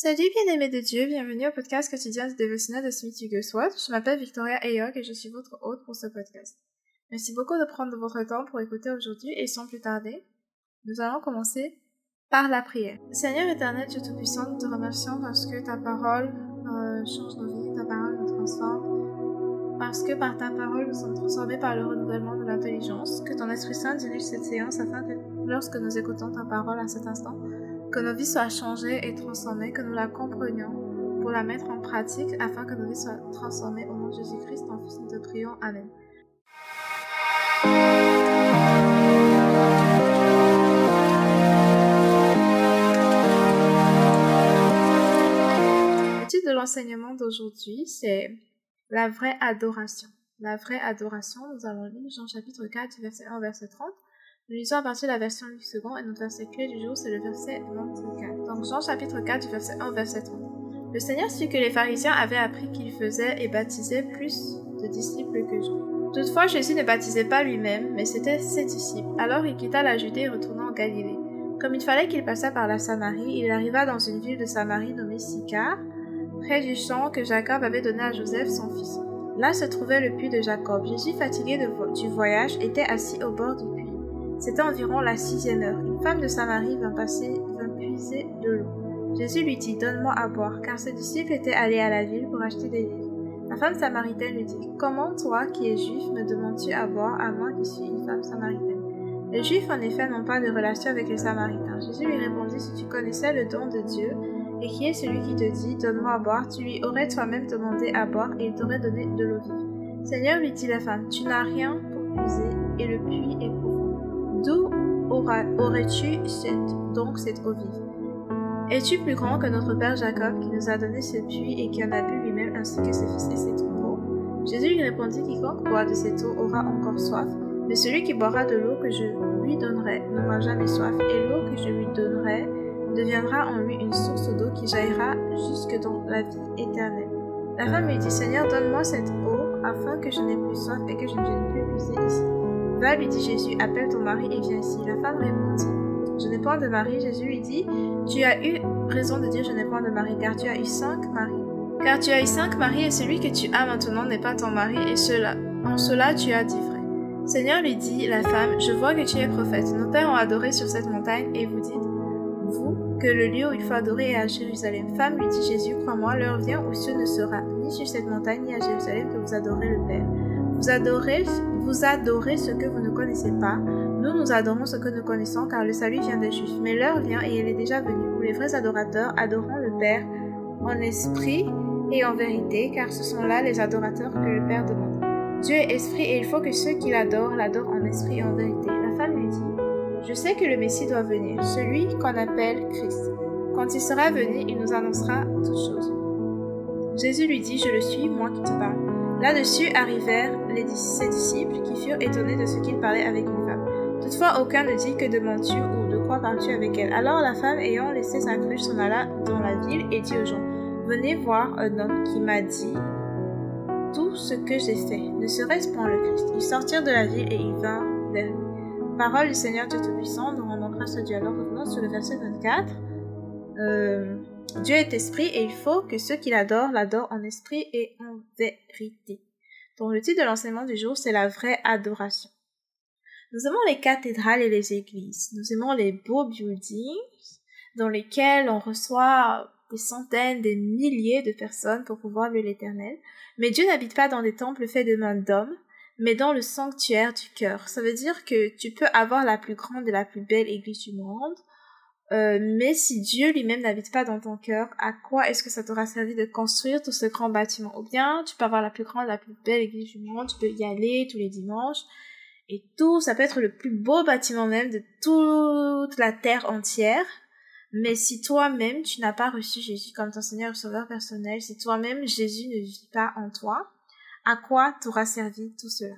Salut bien-aimés de Dieu, bienvenue au podcast quotidien du dévotionnel de Smith Wigglesworth. Je m'appelle Victoria Ayok et je suis votre hôte pour ce podcast. Merci beaucoup de prendre votre temps pour écouter aujourd'hui et sans plus tarder, nous allons commencer par la prière. Seigneur éternel, Dieu Tout-Puissant, nous te remercions parce que ta parole euh, change nos vies, ta parole nous transforme, parce que par ta parole nous sommes transformés par le renouvellement de l'intelligence, que ton Esprit Saint dirige cette séance afin que lorsque nous écoutons ta parole à cet instant, que nos vies soient changées et transformées, que nous la comprenions pour la mettre en pratique afin que nos vies soient transformées au nom de Jésus-Christ, ton Fils, nous te prions. Amen. De l'enseignement d'aujourd'hui, c'est la vraie adoration. La vraie adoration, nous allons lire Jean chapitre 4, verset 1 verset 30. Nous lisons à partir de la version du second et notre verset clé du jour, c'est le verset 24. Donc Jean chapitre 4 du verset 1 verset 30. Le Seigneur sut que les pharisiens avaient appris qu'il faisait et baptisait plus de disciples que Jean. Toutefois, Jésus ne baptisait pas lui-même, mais c'était ses disciples. Alors il quitta la Judée et retourna en Galilée. Comme il fallait qu'il passât par la Samarie, il arriva dans une ville de Samarie nommée Sicar, près du champ que Jacob avait donné à Joseph son fils. Là se trouvait le puits de Jacob. Jésus, fatigué du voyage, était assis au bord du puits. C'était environ la sixième heure. Une femme de Samarie vint puiser de l'eau. Jésus lui dit, Donne-moi à boire, car ses disciples étaient allés à la ville pour acheter des vivres. La femme samaritaine lui dit, Comment toi, qui es juif, me demandes-tu à boire, à moi qui suis une femme samaritaine? Les juifs, en effet, n'ont pas de relation avec les samaritains. Jésus lui répondit, Si tu connaissais le don de Dieu, et qui est celui qui te dit, Donne-moi à boire, tu lui aurais toi-même demandé à boire, et il t'aurait donné de l'eau vive. Seigneur, lui dit la femme, Tu n'as rien pour puiser, et le puits est profond. D'où aurais-tu donc cette eau vive? Es-tu plus grand que notre père Jacob qui nous a donné ce puits et qui en a bu lui-même ainsi que ses fils et ses troupeaux? Jésus lui répondit Quiconque boit de cette eau aura encore soif, mais celui qui boira de l'eau que je lui donnerai n'aura jamais soif, et l'eau que je lui donnerai deviendra en lui une source d'eau qui jaillira jusque dans la vie éternelle. La femme lui dit Seigneur, donne-moi cette eau afin que je n'ai plus soif et que je ne vienne plus puiser ici. Va, lui dit Jésus, appelle ton mari et viens ici. La femme répondit, Je n'ai point de mari. Jésus lui dit, Tu as eu raison de dire je n'ai point de mari, car tu as eu cinq maris. Car tu as eu cinq maris et celui que tu as maintenant n'est pas ton mari, et cela, en cela tu as dit vrai. Seigneur lui dit la femme, Je vois que tu es prophète. Nos pères ont adoré sur cette montagne, et vous dites, vous, que le lieu où il faut adorer est à Jérusalem. Femme, lui dit Jésus, crois-moi, l'heure vient où ce ne sera ni sur cette montagne ni à Jérusalem que vous adorez le Père. Vous adorez, vous adorez ce que vous ne connaissez pas. Nous, nous adorons ce que nous connaissons car le salut vient des Juifs. Mais l'heure vient et elle est déjà venue où les vrais adorateurs adoreront le Père en esprit et en vérité car ce sont là les adorateurs que le Père demande. Dieu est esprit et il faut que ceux qui l'adorent l'adorent en esprit et en vérité. La femme lui dit, je sais que le Messie doit venir, celui qu'on appelle Christ. Quand il sera venu, il nous annoncera toutes choses. Jésus lui dit, je le suis, moi qui te parle. Là-dessus arrivèrent les, ses disciples qui furent étonnés de ce qu'il parlait avec une femme. Toutefois, aucun ne dit que demandes-tu ou de quoi parles-tu avec elle? Alors la femme, ayant laissé sa cruche, s'en alla dans la ville et dit aux gens, Venez voir un homme qui m'a dit tout ce que j'ai fait. Ne serait-ce point le Christ Ils sortirent de la ville et ils vinrent vers. Parole du Seigneur Tout-Puissant, nous rendons grâce à Dieu. Alors revenons sur le verset 24. Euh, Dieu est esprit et il faut que ceux qui l'adorent l'adorent en esprit et en vérité. Donc le titre de l'enseignement du jour, c'est la vraie adoration. Nous aimons les cathédrales et les églises. Nous aimons les beaux buildings dans lesquels on reçoit des centaines, des milliers de personnes pour pouvoir louer l'éternel. Mais Dieu n'habite pas dans des temples faits de mains d'hommes, mais dans le sanctuaire du cœur. Ça veut dire que tu peux avoir la plus grande et la plus belle église du monde, euh, mais si Dieu lui-même n'habite pas dans ton cœur, à quoi est-ce que ça t'aura servi de construire tout ce grand bâtiment? Ou bien tu peux avoir la plus grande, la plus belle église du monde, tu peux y aller tous les dimanches, et tout, ça peut être le plus beau bâtiment même de toute la terre entière. Mais si toi-même tu n'as pas reçu Jésus comme ton Seigneur et Sauveur personnel, si toi-même Jésus ne vit pas en toi, à quoi t'aura servi tout cela?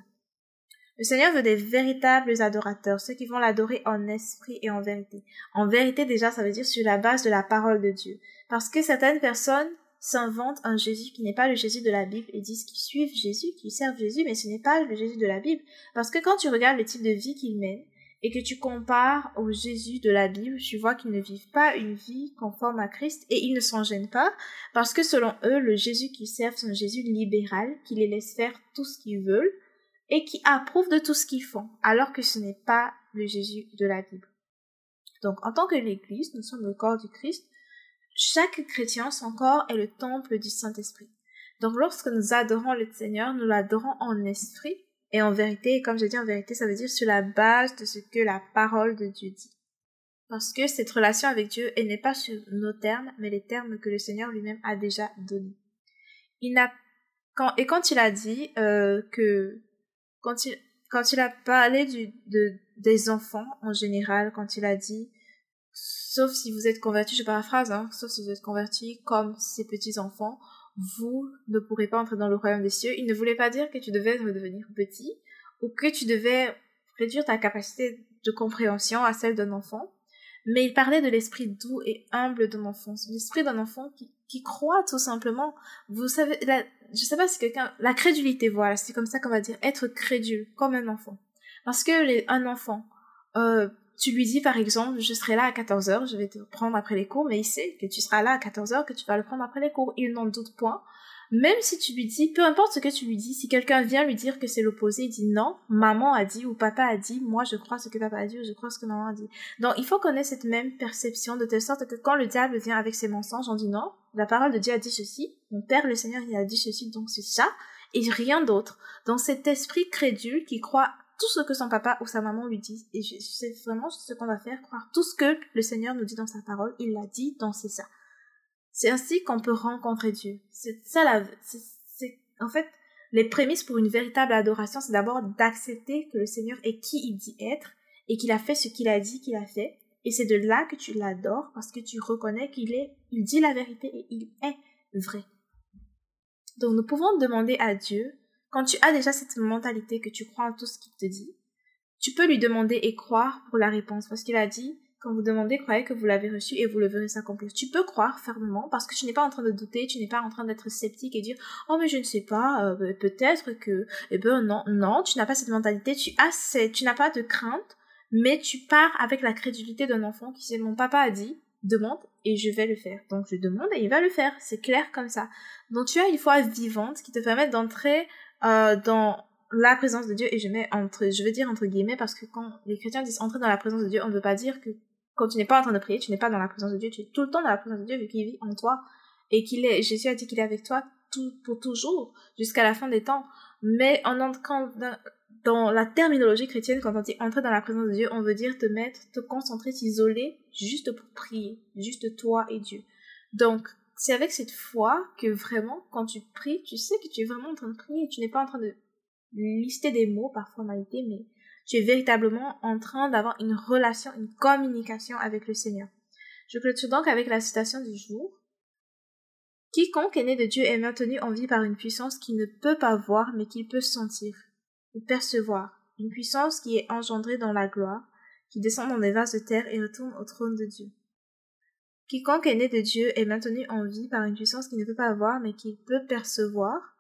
Le Seigneur veut des véritables adorateurs, ceux qui vont l'adorer en esprit et en vérité. En vérité, déjà, ça veut dire sur la base de la parole de Dieu. Parce que certaines personnes s'inventent un Jésus qui n'est pas le Jésus de la Bible et disent qu'ils suivent Jésus, qu'ils servent Jésus, mais ce n'est pas le Jésus de la Bible. Parce que quand tu regardes le type de vie qu'il mène, et que tu compares au Jésus de la Bible, tu vois qu'ils ne vivent pas une vie conforme à Christ et ils ne s'en gênent pas parce que selon eux, le Jésus qu'ils servent, c'est un Jésus libéral qui les laisse faire tout ce qu'ils veulent et qui approuve de tout ce qu'ils font, alors que ce n'est pas le Jésus de la Bible. Donc, en tant que l'Église, nous sommes le corps du Christ. Chaque chrétien, son corps est le temple du Saint-Esprit. Donc, lorsque nous adorons le Seigneur, nous l'adorons en esprit et en vérité. Et comme j'ai dit en vérité, ça veut dire sur la base de ce que la parole de Dieu dit. Parce que cette relation avec Dieu, elle n'est pas sur nos termes, mais les termes que le Seigneur lui-même a déjà donnés. Il n'a quand, et quand il a dit euh, que quand il a parlé du, de, des enfants en général, quand il a dit, sauf si vous êtes convertis, je paraphrase, hein, sauf si vous êtes convertis comme ces petits enfants, vous ne pourrez pas entrer dans le royaume des cieux. Il ne voulait pas dire que tu devais redevenir petit ou que tu devais réduire ta capacité de compréhension à celle d'un enfant, mais il parlait de l'esprit doux et humble d'un enfant, l'esprit d'un enfant qui, qui croit tout simplement. Vous savez, la, je sais pas si quelqu'un, la crédulité, voilà, c'est comme ça qu'on va dire, être crédule, comme un enfant. Parce que un enfant, euh, tu lui dis par exemple, je serai là à 14h, je vais te prendre après les cours, mais il sait que tu seras là à 14h, que tu vas le prendre après les cours. Il n'en doute point. Même si tu lui dis, peu importe ce que tu lui dis, si quelqu'un vient lui dire que c'est l'opposé, il dit non, maman a dit ou papa a dit, moi je crois ce que papa a dit ou je crois ce que maman a dit. Donc il faut qu'on ait cette même perception de telle sorte que quand le diable vient avec ses mensonges, on dit non, la parole de Dieu a dit ceci, mon père le Seigneur il a dit ceci, donc c'est ça, et rien d'autre. Donc cet esprit crédule qui croit tout ce que son papa ou sa maman lui disent. Et c'est vraiment ce qu'on va faire, croire tout ce que le Seigneur nous dit dans sa parole. Il l'a dit, donc c'est ça. C'est ainsi qu'on peut rencontrer Dieu. C'est ça la, c'est, en fait, les prémices pour une véritable adoration, c'est d'abord d'accepter que le Seigneur est qui il dit être et qu'il a fait ce qu'il a dit qu'il a fait. Et c'est de là que tu l'adores parce que tu reconnais qu'il est, il dit la vérité et il est vrai. Donc nous pouvons demander à Dieu quand tu as déjà cette mentalité que tu crois en tout ce qu'il te dit, tu peux lui demander et croire pour la réponse parce qu'il a dit quand vous demandez, croyez que vous l'avez reçu et vous le verrez s'accomplir. Tu peux croire fermement parce que tu n'es pas en train de douter, tu n'es pas en train d'être sceptique et dire oh mais je ne sais pas, euh, ben, peut-être que eh ben non non, tu n'as pas cette mentalité, tu as tu n'as pas de crainte, mais tu pars avec la crédulité d'un enfant qui sait mon papa a dit demande et je vais le faire. Donc je demande et il va le faire, c'est clair comme ça. Donc tu as une foi vivante qui te permet d'entrer euh, dans la présence de Dieu et je mets entre je veux dire entre guillemets parce que quand les chrétiens disent entrer dans la présence de Dieu on ne veut pas dire que quand tu n'es pas en train de prier tu n'es pas dans la présence de Dieu tu es tout le temps dans la présence de Dieu vu qu'il vit en toi et qu'il est Jésus a dit qu'il est avec toi pour toujours jusqu'à la fin des temps mais en entrant dans, dans la terminologie chrétienne quand on dit entrer dans la présence de Dieu on veut dire te mettre te concentrer t'isoler juste pour prier juste toi et Dieu donc c'est avec cette foi que vraiment, quand tu pries, tu sais que tu es vraiment en train de prier. Tu n'es pas en train de lister des mots par formalité, mais tu es véritablement en train d'avoir une relation, une communication avec le Seigneur. Je clôture donc avec la citation du jour. Quiconque est né de Dieu est maintenu en vie par une puissance qu'il ne peut pas voir mais qu'il peut sentir ou percevoir, une puissance qui est engendrée dans la gloire, qui descend dans les vases de terre et retourne au trône de Dieu. Quiconque est né de Dieu est maintenu en vie par une puissance qu'il ne peut pas voir, mais qu'il peut percevoir,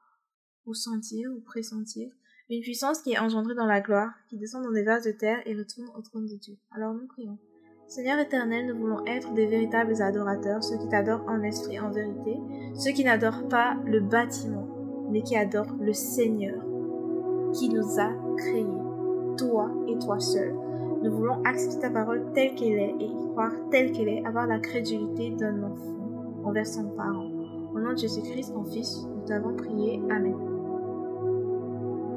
ou sentir, ou pressentir, une puissance qui est engendrée dans la gloire, qui descend dans des vases de terre et retourne au trône de Dieu. Alors nous prions. Seigneur éternel, nous voulons être des véritables adorateurs, ceux qui t'adorent en esprit en vérité, ceux qui n'adorent pas le bâtiment, mais qui adorent le Seigneur, qui nous a créés, toi et toi seul. Nous voulons accepter ta parole telle qu'elle est et y croire telle qu'elle est, avoir la crédulité d'un enfant envers son parent. Au nom de Jésus-Christ, ton Fils, nous t'avons prié. Amen.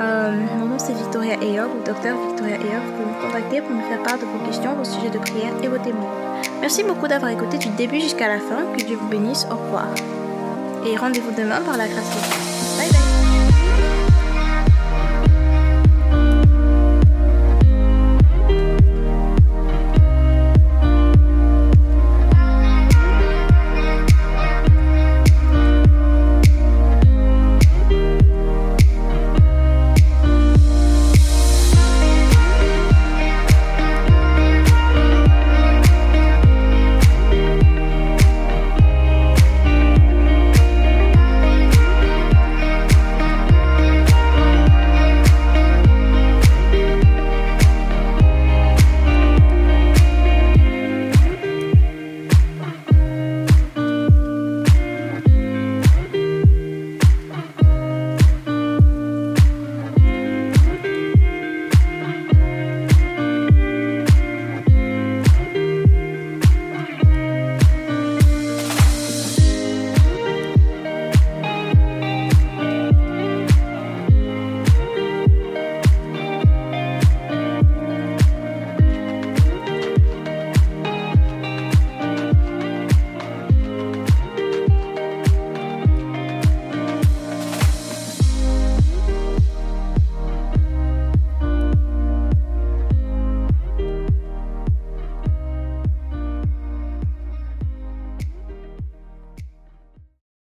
Euh, mon nom c'est Victoria Ayob ou Docteur Victoria Ayob. Vous pouvez me contacter pour me faire part de vos questions, vos sujets de prière et vos témoignages. Merci beaucoup d'avoir écouté du début jusqu'à la fin. Que Dieu vous bénisse. Au revoir. Et rendez-vous demain par la grâce de Dieu.